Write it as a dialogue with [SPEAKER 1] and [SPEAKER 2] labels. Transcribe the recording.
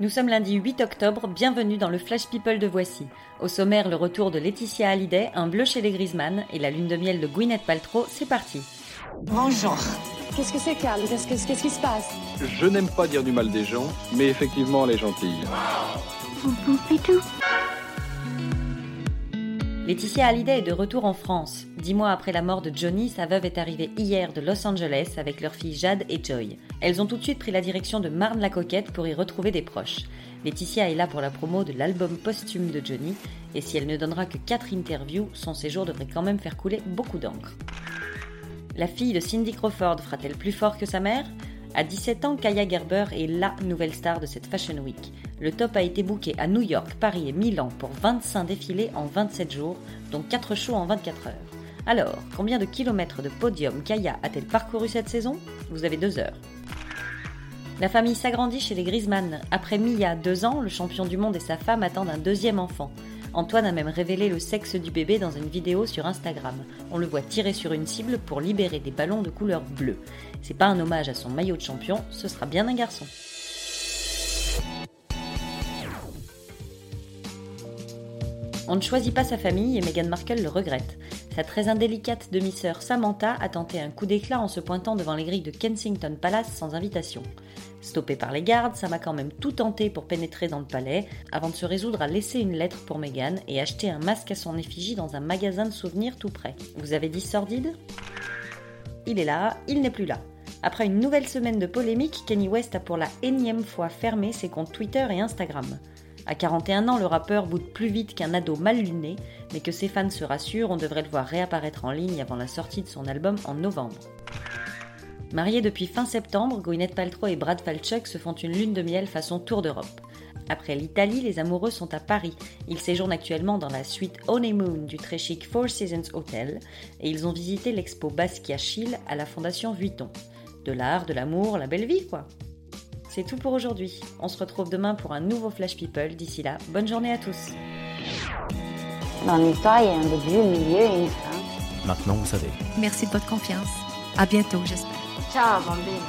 [SPEAKER 1] Nous sommes lundi 8 octobre, bienvenue dans le Flash People de Voici. Au sommaire, le retour de Laetitia Hallyday, un bleu chez les Griezmann et la lune de miel de Gwyneth Paltrow, c'est parti.
[SPEAKER 2] Bonjour.
[SPEAKER 3] Qu'est-ce que c'est, Carl Qu'est-ce qu'est-ce qui se passe?
[SPEAKER 4] Je n'aime pas dire du mal des gens, mais effectivement, elle est gentille.
[SPEAKER 1] Laetitia Hallyday est de retour en France. Dix mois après la mort de Johnny, sa veuve est arrivée hier de Los Angeles avec leurs filles Jade et Joy. Elles ont tout de suite pris la direction de Marne-la-Coquette pour y retrouver des proches. Laetitia est là pour la promo de l'album posthume de Johnny, et si elle ne donnera que 4 interviews, son séjour devrait quand même faire couler beaucoup d'encre. La fille de Cindy Crawford fera-t-elle plus fort que sa mère? À 17 ans, Kaya Gerber est LA nouvelle star de cette Fashion Week. Le top a été booké à New York, Paris et Milan pour 25 défilés en 27 jours, dont 4 shows en 24 heures. Alors, combien de kilomètres de podium Kaya a-t-elle parcouru cette saison? Vous avez deux heures. La famille s'agrandit chez les Griezmann. Après Mia, deux ans, le champion du monde et sa femme attendent un deuxième enfant. Antoine a même révélé le sexe du bébé dans une vidéo sur Instagram. On le voit tirer sur une cible pour libérer des ballons de couleur bleue. C'est pas un hommage à son maillot de champion, ce sera bien un garçon. On ne choisit pas sa famille et Meghan Markle le regrette. Sa très indélicate demi-sœur Samantha a tenté un coup d'éclat en se pointant devant les grilles de Kensington Palace sans invitation. Stoppée par les gardes, Sam a quand même tout tenté pour pénétrer dans le palais, avant de se résoudre à laisser une lettre pour Meghan et acheter un masque à son effigie dans un magasin de souvenirs tout près. Vous avez dit sordide? Il est là, il n'est plus là. Après une nouvelle semaine de polémique, Kenny West a pour la énième fois fermé ses comptes Twitter et Instagram. À 41 ans, le rappeur boude plus vite qu'un ado mal luné, mais que ses fans se rassurent, on devrait le voir réapparaître en ligne avant la sortie de son album en novembre. Mariés depuis fin septembre, Gwyneth Paltrow et Brad Falchuk se font une lune de miel façon Tour d'Europe. Après l'Italie, les amoureux sont à Paris. Ils séjournent actuellement dans la suite Honeymoon du très chic Four Seasons Hotel et ils ont visité l'expo Basquiat Chile à la Fondation Vuitton. De l'art, de l'amour, la belle vie quoi. C'est tout pour aujourd'hui. On se retrouve demain pour un nouveau Flash People. D'ici là, bonne journée à tous.
[SPEAKER 5] Dans l'histoire, il y a un début, un milieu et une fin.
[SPEAKER 6] Maintenant, vous savez.
[SPEAKER 7] Merci de votre confiance. À bientôt, j'espère.
[SPEAKER 5] Ciao, bambine.